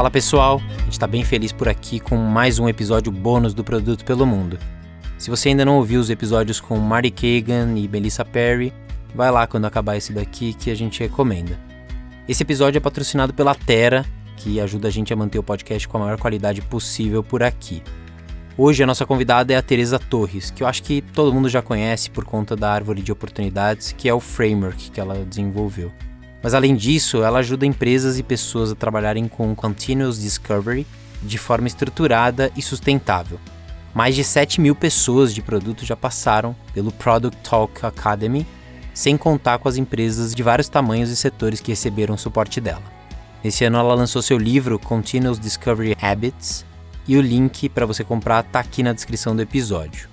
Fala pessoal, a gente está bem feliz por aqui com mais um episódio bônus do Produto pelo Mundo. Se você ainda não ouviu os episódios com Marty Kagan e Melissa Perry, vai lá quando acabar esse daqui que a gente recomenda. Esse episódio é patrocinado pela Terra, que ajuda a gente a manter o podcast com a maior qualidade possível por aqui. Hoje a nossa convidada é a Teresa Torres, que eu acho que todo mundo já conhece por conta da árvore de oportunidades, que é o framework que ela desenvolveu. Mas além disso, ela ajuda empresas e pessoas a trabalharem com Continuous Discovery de forma estruturada e sustentável. Mais de 7 mil pessoas de produto já passaram pelo Product Talk Academy, sem contar com as empresas de vários tamanhos e setores que receberam suporte dela. Esse ano ela lançou seu livro Continuous Discovery Habits e o link para você comprar está aqui na descrição do episódio.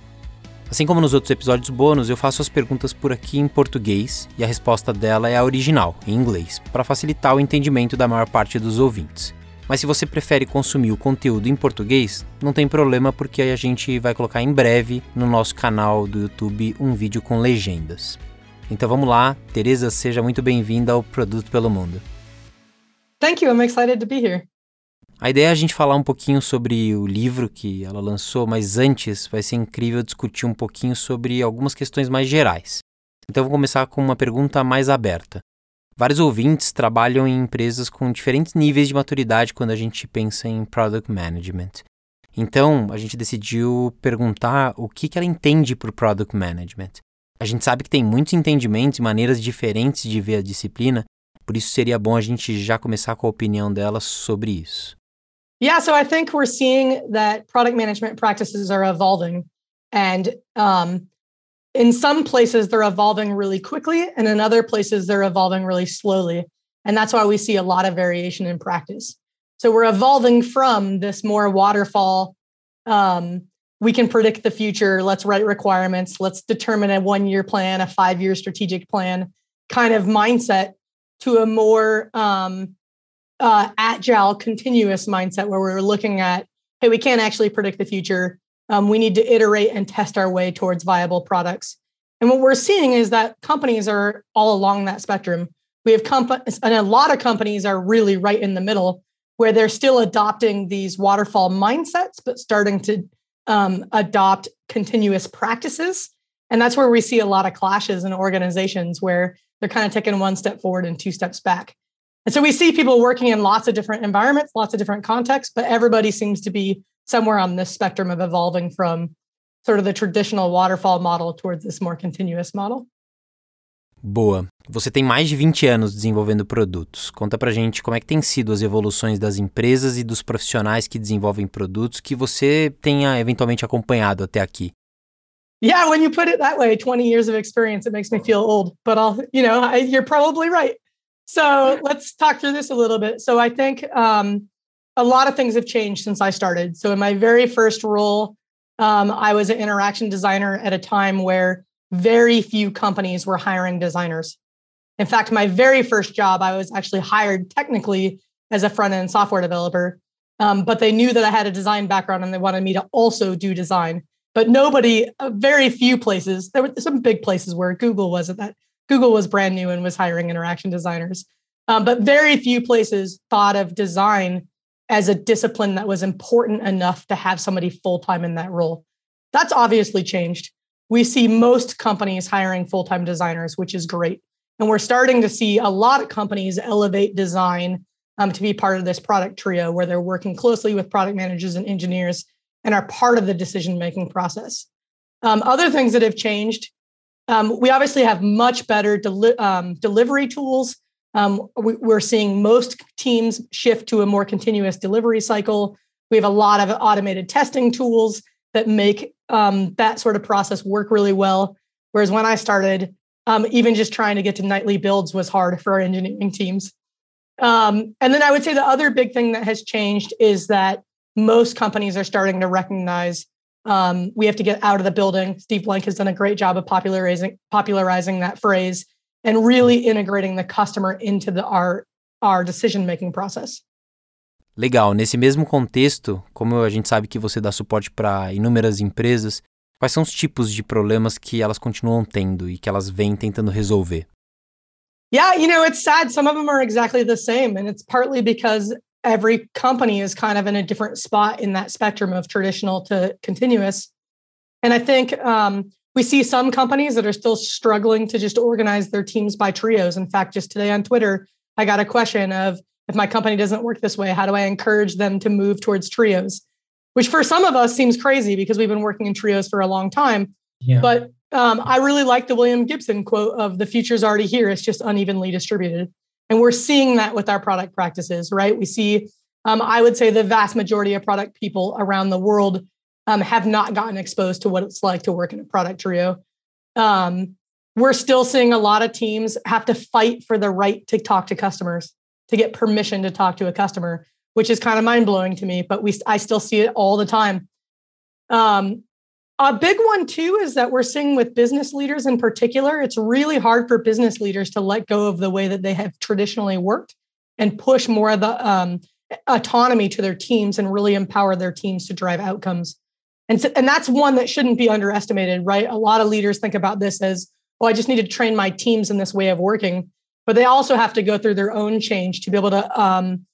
Assim como nos outros episódios bônus, eu faço as perguntas por aqui em português e a resposta dela é a original, em inglês, para facilitar o entendimento da maior parte dos ouvintes. Mas se você prefere consumir o conteúdo em português, não tem problema porque a gente vai colocar em breve no nosso canal do YouTube um vídeo com legendas. Então vamos lá, Teresa, seja muito bem-vinda ao Produto pelo Mundo. Thank you, I'm excited to be here. A ideia é a gente falar um pouquinho sobre o livro que ela lançou, mas antes vai ser incrível discutir um pouquinho sobre algumas questões mais gerais. Então vou começar com uma pergunta mais aberta. Vários ouvintes trabalham em empresas com diferentes níveis de maturidade quando a gente pensa em product management. Então, a gente decidiu perguntar o que, que ela entende por product management. A gente sabe que tem muitos entendimentos e maneiras diferentes de ver a disciplina, por isso seria bom a gente já começar com a opinião dela sobre isso. Yeah, so I think we're seeing that product management practices are evolving. And um, in some places, they're evolving really quickly, and in other places, they're evolving really slowly. And that's why we see a lot of variation in practice. So we're evolving from this more waterfall, um, we can predict the future, let's write requirements, let's determine a one year plan, a five year strategic plan kind of mindset to a more um, uh, agile, continuous mindset where we're looking at, hey, we can't actually predict the future. Um, we need to iterate and test our way towards viable products. And what we're seeing is that companies are all along that spectrum. We have companies, and a lot of companies are really right in the middle, where they're still adopting these waterfall mindsets, but starting to um, adopt continuous practices. And that's where we see a lot of clashes in organizations where they're kind of taking one step forward and two steps back. And so we see people working in lots of different environments, lots of different contexts, but everybody seems to be somewhere on this spectrum of evolving from sort of the traditional waterfall model towards this more continuous model. Boa. Você tem mais de 20 anos desenvolvendo produtos. Conta pra gente como é que tem sido as evoluções das empresas e dos profissionais que desenvolvem produtos que você tenha eventualmente acompanhado até aqui. Yeah, when you put it that way, 20 years of experience, it makes me feel old, but I'll, you know, I, you're probably right. So let's talk through this a little bit. So I think um, a lot of things have changed since I started. So in my very first role, um, I was an interaction designer at a time where very few companies were hiring designers. In fact, my very first job, I was actually hired technically as a front end software developer, um, but they knew that I had a design background and they wanted me to also do design. But nobody, uh, very few places, there were some big places where Google was at that Google was brand new and was hiring interaction designers. Um, but very few places thought of design as a discipline that was important enough to have somebody full time in that role. That's obviously changed. We see most companies hiring full time designers, which is great. And we're starting to see a lot of companies elevate design um, to be part of this product trio where they're working closely with product managers and engineers and are part of the decision making process. Um, other things that have changed um, we obviously have much better deli- um, delivery tools. Um, we, are seeing most teams shift to a more continuous delivery cycle. We have a lot of automated testing tools that make um, that sort of process work really well. Whereas when I started, um, even just trying to get to nightly builds was hard for our engineering teams. Um, and then I would say the other big thing that has changed is that most companies are starting to recognize um, we have to get out of the building. Steve Blank has done a great job of popularizing popularizing that phrase and really integrating the customer into the, our our decision making process. Legal. Nesse mesmo contexto, como a gente sabe que você dá suporte para inúmeras empresas, quais são os tipos de problemas que elas continuam tendo e que elas vêm tentando resolver? Yeah, you know, it's sad. Some of them are exactly the same, and it's partly because every company is kind of in a different spot in that spectrum of traditional to continuous. And I think um, we see some companies that are still struggling to just organize their teams by trios. In fact, just today on Twitter, I got a question of if my company doesn't work this way, how do I encourage them to move towards trios? Which for some of us seems crazy because we've been working in trios for a long time. Yeah. But um, I really like the William Gibson quote of the future's already here. It's just unevenly distributed. And we're seeing that with our product practices, right? We see, um, I would say, the vast majority of product people around the world um, have not gotten exposed to what it's like to work in a product trio. Um, we're still seeing a lot of teams have to fight for the right to talk to customers, to get permission to talk to a customer, which is kind of mind blowing to me. But we, I still see it all the time. Um, a big one too is that we're seeing with business leaders in particular, it's really hard for business leaders to let go of the way that they have traditionally worked and push more of the um, autonomy to their teams and really empower their teams to drive outcomes. And, so, and that's one that shouldn't be underestimated, right? A lot of leaders think about this as, oh, I just need to train my teams in this way of working. But they also have to go through their own change to be able to um,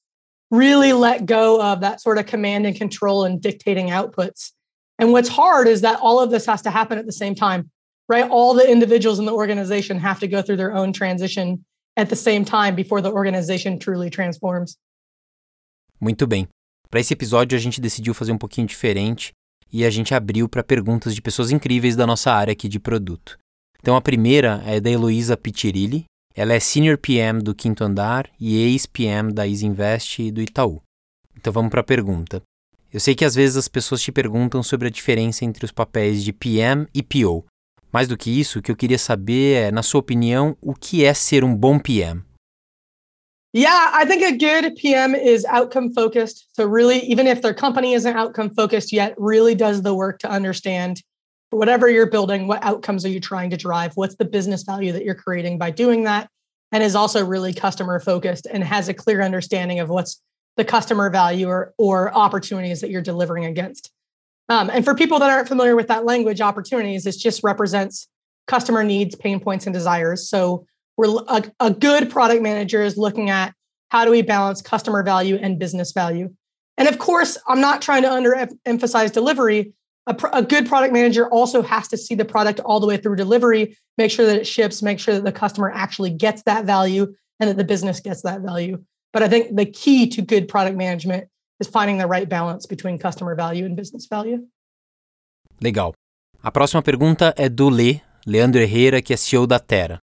really let go of that sort of command and control and dictating outputs and what's hard is that all of this has to happen at the same time, right? All the individuals in the organization have to go through their own transition at the same time before the organization truly transforms. Muito bem. Para esse episódio a gente decidiu fazer um pouquinho diferente e a gente abriu para perguntas de pessoas incríveis da nossa área aqui de produto. Então a primeira é da Heloísa Pitirilli. Ela é Senior PM do Quinto Andar e ex-PM da Isinvest e do Itaú. Então vamos para a pergunta. Eu sei que às vezes as pessoas te perguntam sobre a diferença entre os papéis de PM e PO. Mais do que isso, o que eu queria saber é, na sua opinião, o que é ser um bom PM? Yeah, I think a good PM is outcome focused. So, really, even if their company isn't outcome focused yet, really does the work to understand whatever you're building, what outcomes are you trying to drive? What's the business value that you're creating by doing that? And is also really customer focused and has a clear understanding of what's the customer value or, or opportunities that you're delivering against. Um, and for people that aren't familiar with that language, opportunities, it just represents customer needs, pain points, and desires. So we're a, a good product manager is looking at how do we balance customer value and business value. And of course, I'm not trying to underemphasize delivery. A, a, good product manager also has to see the product all the way through delivery, make sure that it ships, make sure that the customer actually gets that value and that the business gets that value. But I think the key to good product management is finding the right balance between customer value and business value. Legal. A próxima pergunta é do Lê, Leandro Herrera, que é CEO da Terra.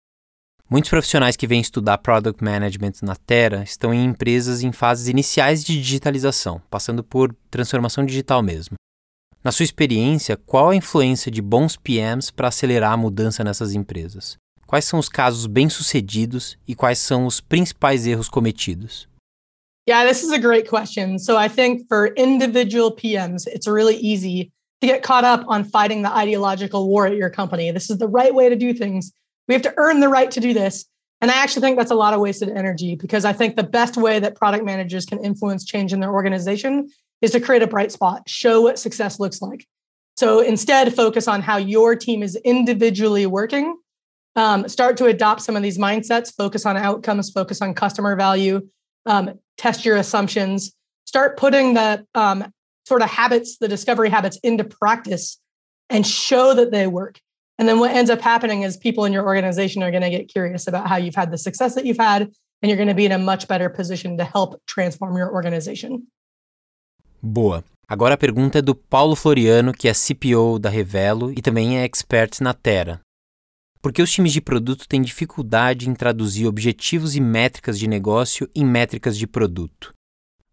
Muitos profissionais que vêm estudar Product Management na Terra estão em empresas em fases iniciais de digitalização, passando por transformação digital mesmo. Na sua experiência, qual a influência de bons PMs para acelerar a mudança nessas empresas? Quais são os casos bem-sucedidos e quais são os principais erros cometidos? Yeah, this is a great question. So I think for individual PMs, it's really easy to get caught up on fighting the ideological war at your company. This is the right way to do things. We have to earn the right to do this. And I actually think that's a lot of wasted energy because I think the best way that product managers can influence change in their organization is to create a bright spot, show what success looks like. So instead, focus on how your team is individually working um, start to adopt some of these mindsets, focus on outcomes, focus on customer value, um, test your assumptions, start putting the um, sort of habits, the discovery habits into practice and show that they work. And then what ends up happening is people in your organization are going to get curious about how you've had the success that you've had, and you're going to be in a much better position to help transform your organization. Boa. Agora a pergunta é do Paulo Floriano, que é CPO da Revelo e também é expert na Tera. Porque os times de produto têm dificuldade em traduzir objetivos e métricas de negócio em métricas de produto.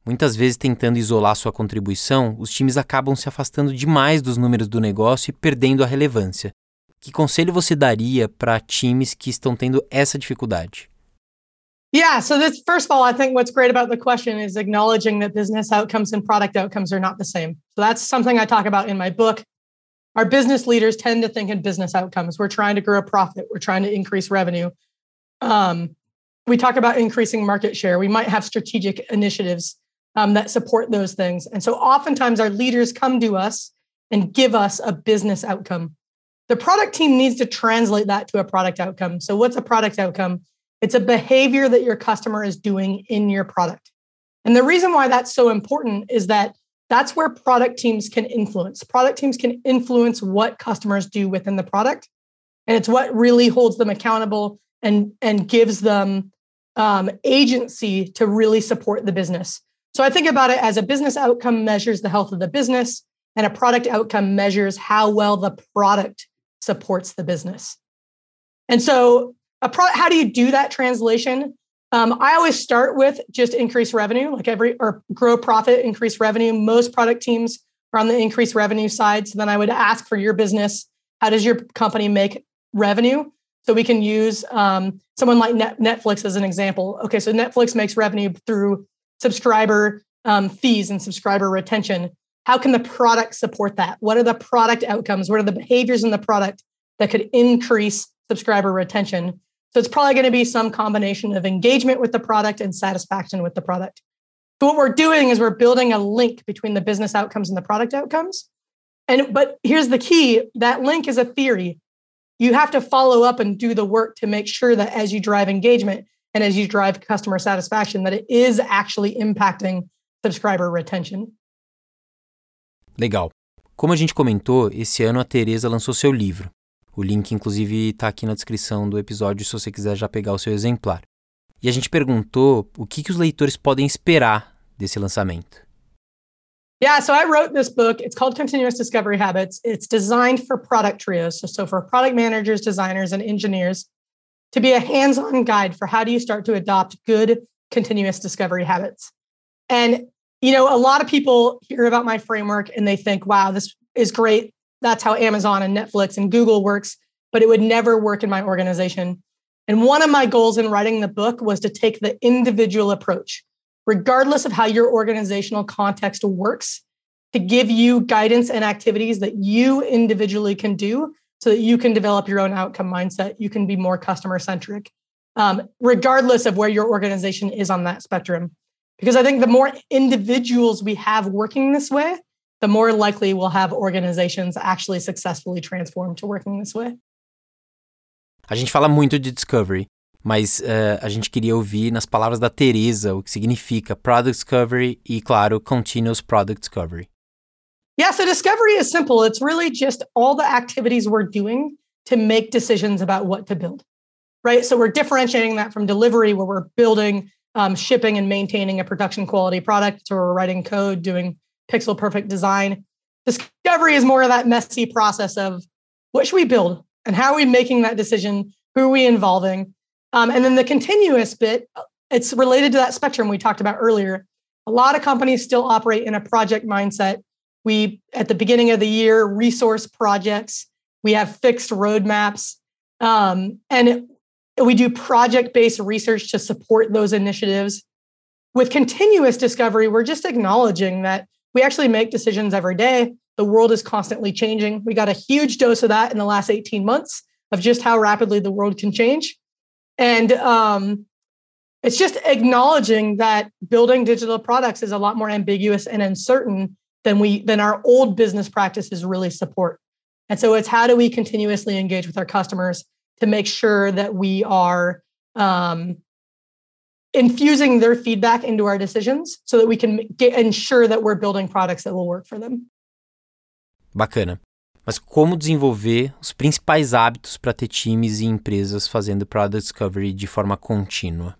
Muitas vezes, tentando isolar sua contribuição, os times acabam se afastando demais dos números do negócio e perdendo a relevância. Que conselho você daria para times que estão tendo essa dificuldade? Yeah, so this first of all, I think what's great about the question is acknowledging that business outcomes and product outcomes are not the same. So that's something I talk about in my book. Our business leaders tend to think in business outcomes. We're trying to grow a profit, we're trying to increase revenue. Um, we talk about increasing market share. We might have strategic initiatives um, that support those things. And so oftentimes our leaders come to us and give us a business outcome. The product team needs to translate that to a product outcome. So, what's a product outcome? It's a behavior that your customer is doing in your product. And the reason why that's so important is that that's where product teams can influence. Product teams can influence what customers do within the product. And it's what really holds them accountable and, and gives them um, agency to really support the business. So I think about it as a business outcome measures the health of the business, and a product outcome measures how well the product supports the business. And so, a pro- how do you do that translation? Um, I always start with just increase revenue, like every or grow profit, increase revenue. Most product teams are on the increase revenue side. So then I would ask for your business, how does your company make revenue? So we can use um, someone like Net- Netflix as an example. Okay, so Netflix makes revenue through subscriber um, fees and subscriber retention. How can the product support that? What are the product outcomes? What are the behaviors in the product that could increase subscriber retention? So it's probably going to be some combination of engagement with the product and satisfaction with the product. So what we're doing is we're building a link between the business outcomes and the product outcomes. And but here's the key, that link is a theory. You have to follow up and do the work to make sure that as you drive engagement and as you drive customer satisfaction that it is actually impacting subscriber retention. Legal. Como a gente comentou, esse ano a Teresa lançou seu livro. O link, inclusive, está aqui na descrição do episódio se você quiser já pegar o seu exemplar. E a gente perguntou o que, que os leitores podem esperar desse lançamento. Yeah, so I wrote this book. It's called Continuous Discovery Habits. It's designed for product trios, so, so for product managers, designers, and engineers to be a hands on guide for how do you start to adopt good continuous discovery habits. And you know, a lot of people hear about my framework and they think, wow, this is great. That's how Amazon and Netflix and Google works, but it would never work in my organization. And one of my goals in writing the book was to take the individual approach, regardless of how your organizational context works, to give you guidance and activities that you individually can do so that you can develop your own outcome mindset. You can be more customer centric, um, regardless of where your organization is on that spectrum. Because I think the more individuals we have working this way, the more likely we'll have organizations actually successfully transform to working this way. A gente fala muito de discovery, mas uh, a gente queria ouvir nas palavras da Teresa o que significa product discovery e, claro, continuous product discovery. Yeah, so discovery is simple. It's really just all the activities we're doing to make decisions about what to build, right? So we're differentiating that from delivery, where we're building um, shipping and maintaining a production quality product or we're writing code, doing pixel perfect design. Discovery is more of that messy process of what should we build and how are we making that decision? Who are we involving? Um, and then the continuous bit, it's related to that spectrum we talked about earlier. A lot of companies still operate in a project mindset. We, at the beginning of the year, resource projects, we have fixed roadmaps. Um, and we do project based research to support those initiatives. With continuous discovery, we're just acknowledging that we actually make decisions every day. The world is constantly changing. We got a huge dose of that in the last 18 months of just how rapidly the world can change. And um, it's just acknowledging that building digital products is a lot more ambiguous and uncertain than we than our old business practices really support. And so it's how do we continuously engage with our customers to make sure that we are um, infusing their feedback into our decisions so that we can get, ensure that we're building products that will work for them. Bacana. Mas como desenvolver os principais hábitos para ter times e empresas fazendo product discovery de forma contínua?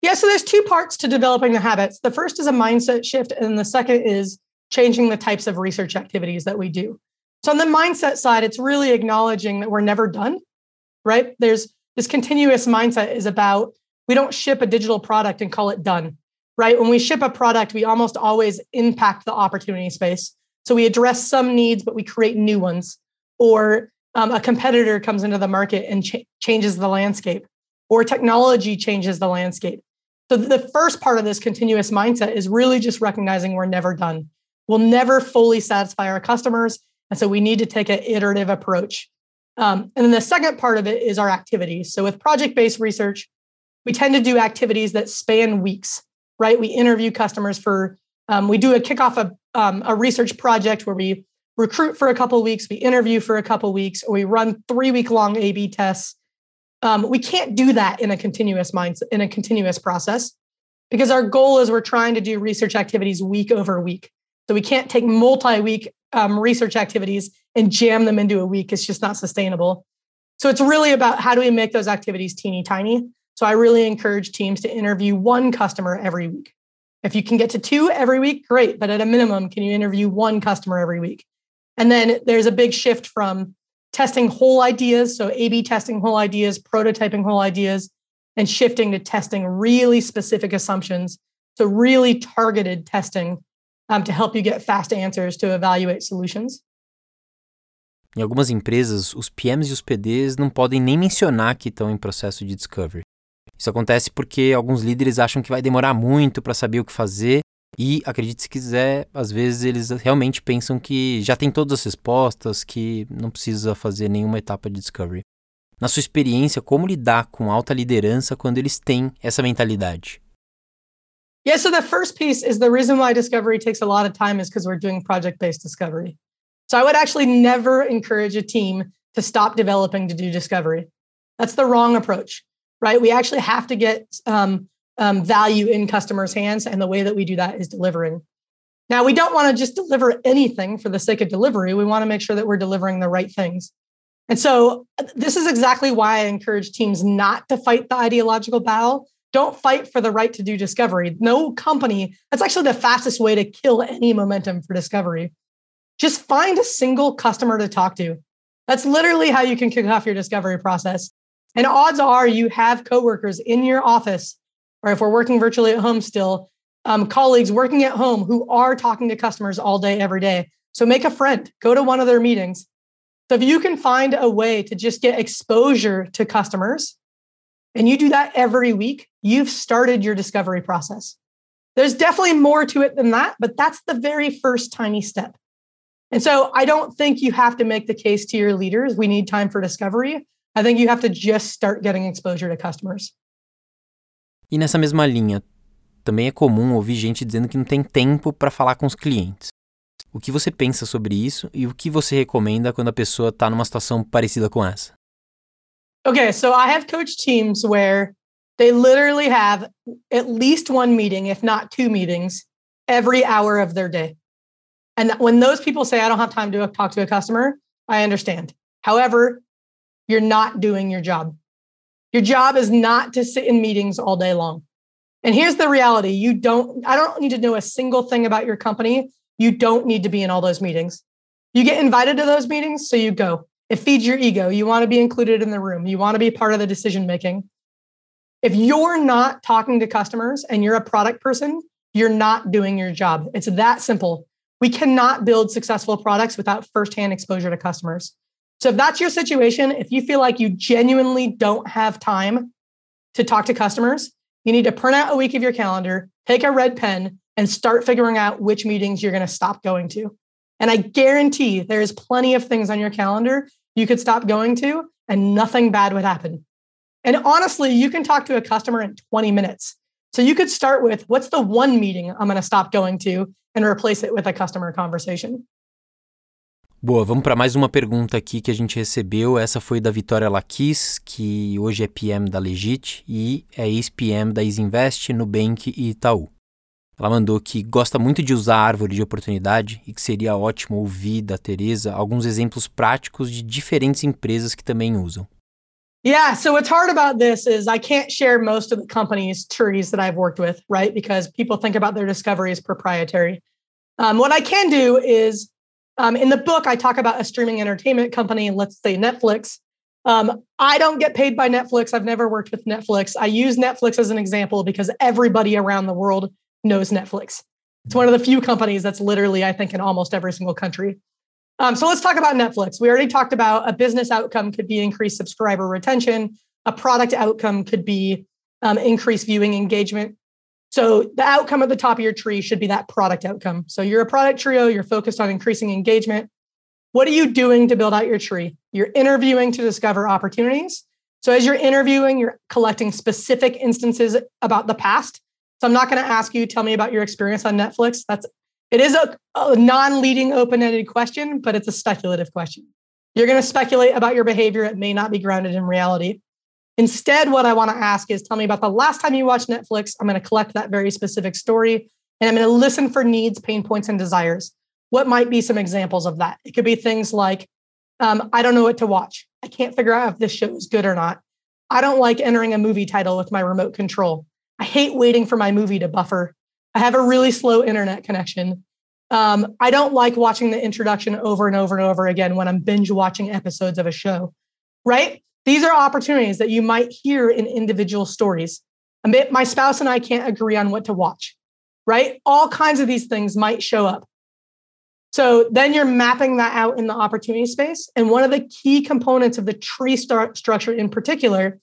Yeah, so there's two parts to developing the habits. The first is a mindset shift, and the second is changing the types of research activities that we do. So on the mindset side, it's really acknowledging that we're never done right? There's this continuous mindset is about we don't ship a digital product and call it done, right? When we ship a product, we almost always impact the opportunity space. So we address some needs, but we create new ones. Or um, a competitor comes into the market and ch- changes the landscape, or technology changes the landscape. So the first part of this continuous mindset is really just recognizing we're never done. We'll never fully satisfy our customers. And so we need to take an iterative approach. Um, and then the second part of it is our activities. So with project based research, we tend to do activities that span weeks, right? We interview customers for, um, we do a kickoff of um, a research project where we recruit for a couple weeks, we interview for a couple weeks, or we run three week long A B tests. Um, we can't do that in a continuous mindset, in a continuous process because our goal is we're trying to do research activities week over week. So we can't take multi week um, research activities and jam them into a week. It's just not sustainable. So it's really about how do we make those activities teeny tiny. So I really encourage teams to interview one customer every week. If you can get to two every week, great. But at a minimum, can you interview one customer every week? And then there's a big shift from testing whole ideas, so A B testing whole ideas, prototyping whole ideas, and shifting to testing really specific assumptions. So, really targeted testing um, to help you get fast answers to evaluate solutions. Em algumas empresas, os PMs e os PDs não podem nem mencionar que estão em processo de discovery. Isso acontece porque alguns líderes acham que vai demorar muito para saber o que fazer e, acredite se quiser, às vezes eles realmente pensam que já tem todas as respostas, que não precisa fazer nenhuma etapa de discovery. Na sua experiência, como lidar com alta liderança quando eles têm essa mentalidade? Yeah, so the first piece is the reason why discovery takes a lot of time is because we're doing project based discovery. So I would actually never encourage a team to stop developing to do discovery. That's the wrong approach, right? We actually have to get um, um, value in customers' hands. And the way that we do that is delivering. Now, we don't want to just deliver anything for the sake of delivery. We want to make sure that we're delivering the right things. And so, this is exactly why I encourage teams not to fight the ideological battle. Don't fight for the right to do discovery. No company, that's actually the fastest way to kill any momentum for discovery. Just find a single customer to talk to. That's literally how you can kick off your discovery process. And odds are you have coworkers in your office or if we're working virtually at home still, um, colleagues working at home who are talking to customers all day, every day. So make a friend, go to one of their meetings. So if you can find a way to just get exposure to customers and you do that every week, you've started your discovery process. There's definitely more to it than that, but that's the very first tiny step. And so I don't think you have to make the case to your leaders, we need time for discovery. I think you have to just start getting exposure to customers. E nessa mesma linha, também é comum ouvir gente dizendo que não tem tempo para falar com os clientes. O que você pensa sobre isso e o que você recomenda quando a pessoa está numa situação parecida com essa? Okay, so I have coached teams where they literally have at least one meeting, if not two meetings, every hour of their day. And when those people say, I don't have time to talk to a customer, I understand. However, you're not doing your job. Your job is not to sit in meetings all day long. And here's the reality you don't, I don't need to know a single thing about your company. You don't need to be in all those meetings. You get invited to those meetings, so you go. It feeds your ego. You want to be included in the room, you want to be part of the decision making. If you're not talking to customers and you're a product person, you're not doing your job. It's that simple. We cannot build successful products without firsthand exposure to customers. So if that's your situation, if you feel like you genuinely don't have time to talk to customers, you need to print out a week of your calendar, take a red pen, and start figuring out which meetings you're going to stop going to. And I guarantee there's plenty of things on your calendar you could stop going to and nothing bad would happen. And honestly, you can talk to a customer in 20 minutes. So you could start with what's the one meeting I'm going to stop going to and replace it with a customer conversation. Boa, vamos para mais uma pergunta aqui que a gente recebeu. Essa foi da Vitória Laquis, que hoje é PM da Legit e é ex-PM da Isinvest, Nubank e Itaú. Ela mandou que gosta muito de usar a árvore de oportunidade e que seria ótimo ouvir da Teresa alguns exemplos práticos de diferentes empresas que também usam. Yeah, so what's hard about this is I can't share most of the companies' trees that I've worked with, right? Because people think about their discovery as proprietary. Um, what I can do is Um, in the book, I talk about a streaming entertainment company, let's say Netflix. Um, I don't get paid by Netflix. I've never worked with Netflix. I use Netflix as an example because everybody around the world knows Netflix. It's one of the few companies that's literally, I think, in almost every single country. Um, so let's talk about Netflix. We already talked about a business outcome could be increased subscriber retention. A product outcome could be um, increased viewing engagement. So the outcome at the top of your tree should be that product outcome. So you're a product trio, you're focused on increasing engagement. What are you doing to build out your tree? You're interviewing to discover opportunities. So as you're interviewing, you're collecting specific instances about the past. So I'm not going to ask you tell me about your experience on Netflix. That's it is a, a non-leading open-ended question, but it's a speculative question. You're going to speculate about your behavior. It may not be grounded in reality. Instead, what I want to ask is tell me about the last time you watched Netflix. I'm going to collect that very specific story and I'm going to listen for needs, pain points, and desires. What might be some examples of that? It could be things like, um, I don't know what to watch. I can't figure out if this show is good or not. I don't like entering a movie title with my remote control. I hate waiting for my movie to buffer. I have a really slow internet connection. Um, I don't like watching the introduction over and over and over again when I'm binge watching episodes of a show, right? These are opportunities that you might hear in individual stories. My spouse and I can't agree on what to watch, right? All kinds of these things might show up. So then you're mapping that out in the opportunity space. And one of the key components of the tree start structure in particular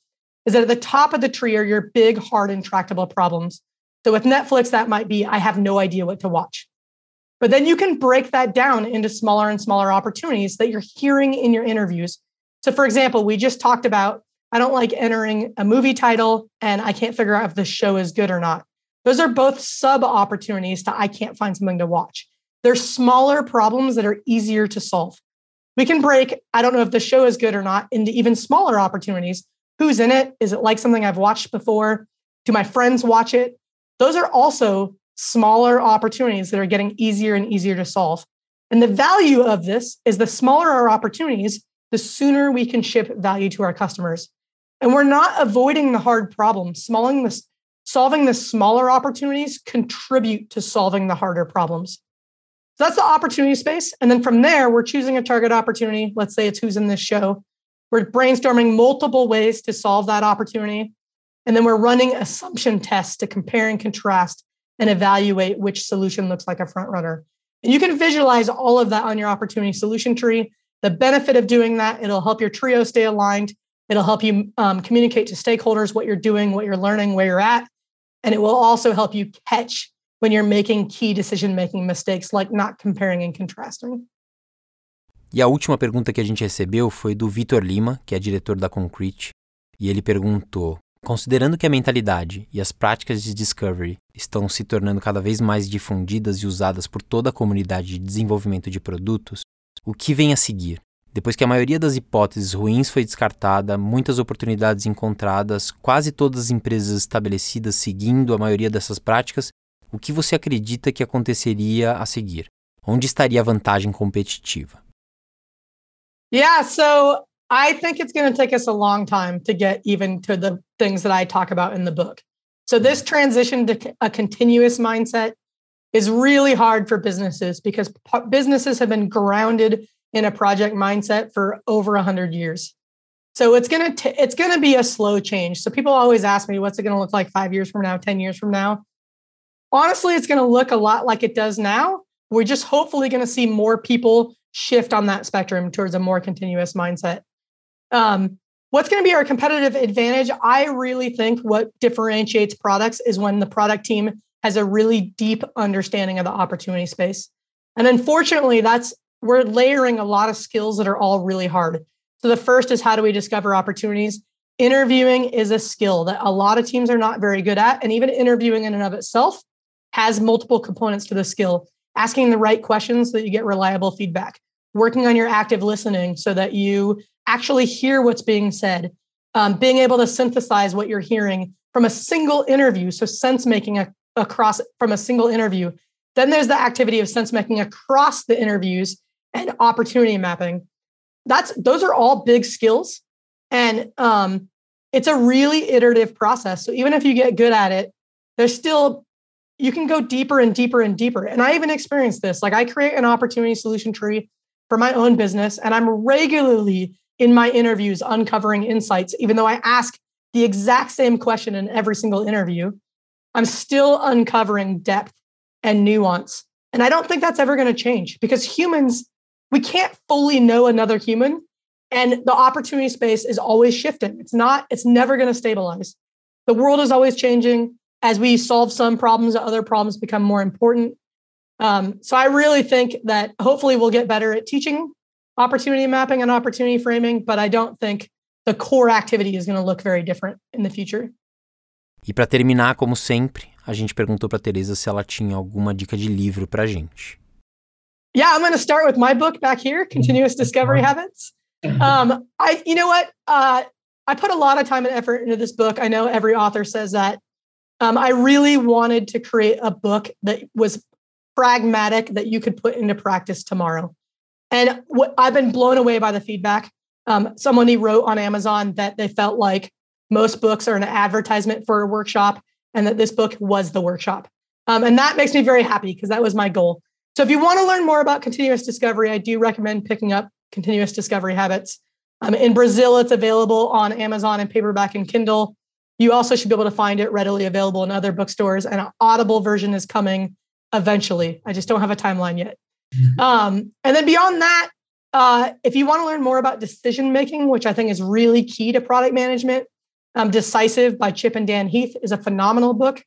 is that at the top of the tree are your big, hard, intractable problems. So with Netflix, that might be I have no idea what to watch. But then you can break that down into smaller and smaller opportunities that you're hearing in your interviews. So, for example, we just talked about I don't like entering a movie title and I can't figure out if the show is good or not. Those are both sub opportunities to I can't find something to watch. They're smaller problems that are easier to solve. We can break, I don't know if the show is good or not, into even smaller opportunities. Who's in it? Is it like something I've watched before? Do my friends watch it? Those are also smaller opportunities that are getting easier and easier to solve. And the value of this is the smaller our opportunities, the sooner we can ship value to our customers. And we're not avoiding the hard problems. The, solving the smaller opportunities contribute to solving the harder problems. So that's the opportunity space. And then from there, we're choosing a target opportunity. Let's say it's who's in this show. We're brainstorming multiple ways to solve that opportunity. And then we're running assumption tests to compare and contrast and evaluate which solution looks like a front runner. And you can visualize all of that on your opportunity solution tree. The benefit of doing that, it'll help your trio stay aligned. It'll help you um, communicate to stakeholders what you're doing, what you're learning, where you're at. And it will also help you catch when you're making key decision making mistakes, like not comparing and contrasting. E a última pergunta que a gente recebeu foi do Vitor Lima, que é diretor da Concrete, e ele perguntou: Considerando que a mentalidade e as práticas de discovery estão se tornando cada vez mais difundidas e usadas por toda a comunidade de desenvolvimento de produtos, o que vem a seguir? Depois que a maioria das hipóteses ruins foi descartada, muitas oportunidades encontradas, quase todas as empresas estabelecidas seguindo a maioria dessas práticas, o que você acredita que aconteceria a seguir? Onde estaria a vantagem competitiva? Yeah, so I think it's going to take us a long time to get even to the things that I talk about in the book. So, this transition to a continuous mindset is really hard for businesses because businesses have been grounded in a project mindset for over 100 years. So it's going to it's going to be a slow change. So people always ask me what's it going to look like 5 years from now, 10 years from now? Honestly, it's going to look a lot like it does now. We're just hopefully going to see more people shift on that spectrum towards a more continuous mindset. Um, what's going to be our competitive advantage? I really think what differentiates products is when the product team has a really deep understanding of the opportunity space. And unfortunately, that's we're layering a lot of skills that are all really hard. So the first is how do we discover opportunities? Interviewing is a skill that a lot of teams are not very good at. And even interviewing in and of itself has multiple components to the skill. Asking the right questions so that you get reliable feedback, working on your active listening so that you actually hear what's being said, um, being able to synthesize what you're hearing from a single interview. So sense making across from a single interview. Then there's the activity of sense making across the interviews and opportunity mapping. That's those are all big skills, and um, it's a really iterative process. So even if you get good at it, there's still you can go deeper and deeper and deeper. And I even experienced this. Like I create an opportunity solution tree for my own business, and I'm regularly in my interviews uncovering insights, even though I ask the exact same question in every single interview. I'm still uncovering depth and nuance. And I don't think that's ever going to change because humans, we can't fully know another human. And the opportunity space is always shifting. It's not, it's never going to stabilize. The world is always changing. As we solve some problems, other problems become more important. Um, so I really think that hopefully we'll get better at teaching opportunity mapping and opportunity framing, but I don't think the core activity is going to look very different in the future. E para terminar, como sempre, a gente perguntou para Teresa se ela tinha alguma dica de livro para gente. Yeah, I'm going to start with my book back here, Continuous Discovery Habits. Um, I, you know what? Uh, I put a lot of time and effort into this book. I know every author says that. Um, I really wanted to create a book that was pragmatic that you could put into practice tomorrow. And what, I've been blown away by the feedback. Um, somebody wrote on Amazon that they felt like most books are an advertisement for a workshop and that this book was the workshop. Um, and that makes me very happy because that was my goal. So if you want to learn more about continuous discovery, I do recommend picking up Continuous Discovery Habits. Um, in Brazil, it's available on Amazon and paperback and Kindle. You also should be able to find it readily available in other bookstores, and an Audible version is coming eventually. I just don't have a timeline yet. Mm-hmm. Um, and then beyond that, uh, if you want to learn more about decision making, which I think is really key to product management, um, Decisive by Chip and Dan Heath is a phenomenal book.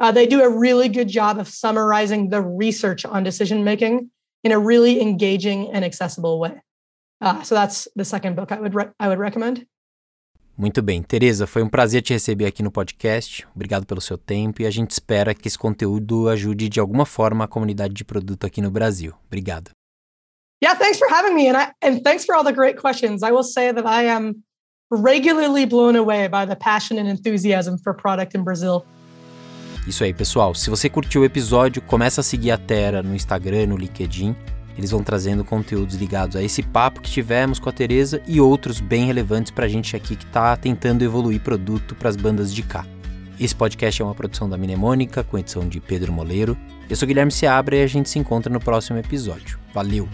Uh, they do a really good job of summarizing the research on decision making in a really engaging and accessible way. Uh, so that's the second book I would I would recommend. Muito bem, Teresa, foi um prazer te receber aqui no podcast. Obrigado pelo seu tempo e a gente espera que esse conteúdo ajude de alguma forma a comunidade de produto aqui no Brasil. Obrigado. Yeah, thanks for having me and I, and thanks for all the great questions. I will say that I am regularly blown away by the passion and enthusiasm for product in Brazil. Isso aí, pessoal. Se você curtiu o episódio, começa a seguir a Terra no Instagram, no LinkedIn. Eles vão trazendo conteúdos ligados a esse papo que tivemos com a Teresa e outros bem relevantes para a gente aqui que está tentando evoluir produto para as bandas de cá. Esse podcast é uma produção da Mnemônica, com edição de Pedro Moleiro. Eu sou Guilherme Seabra e a gente se encontra no próximo episódio. Valeu!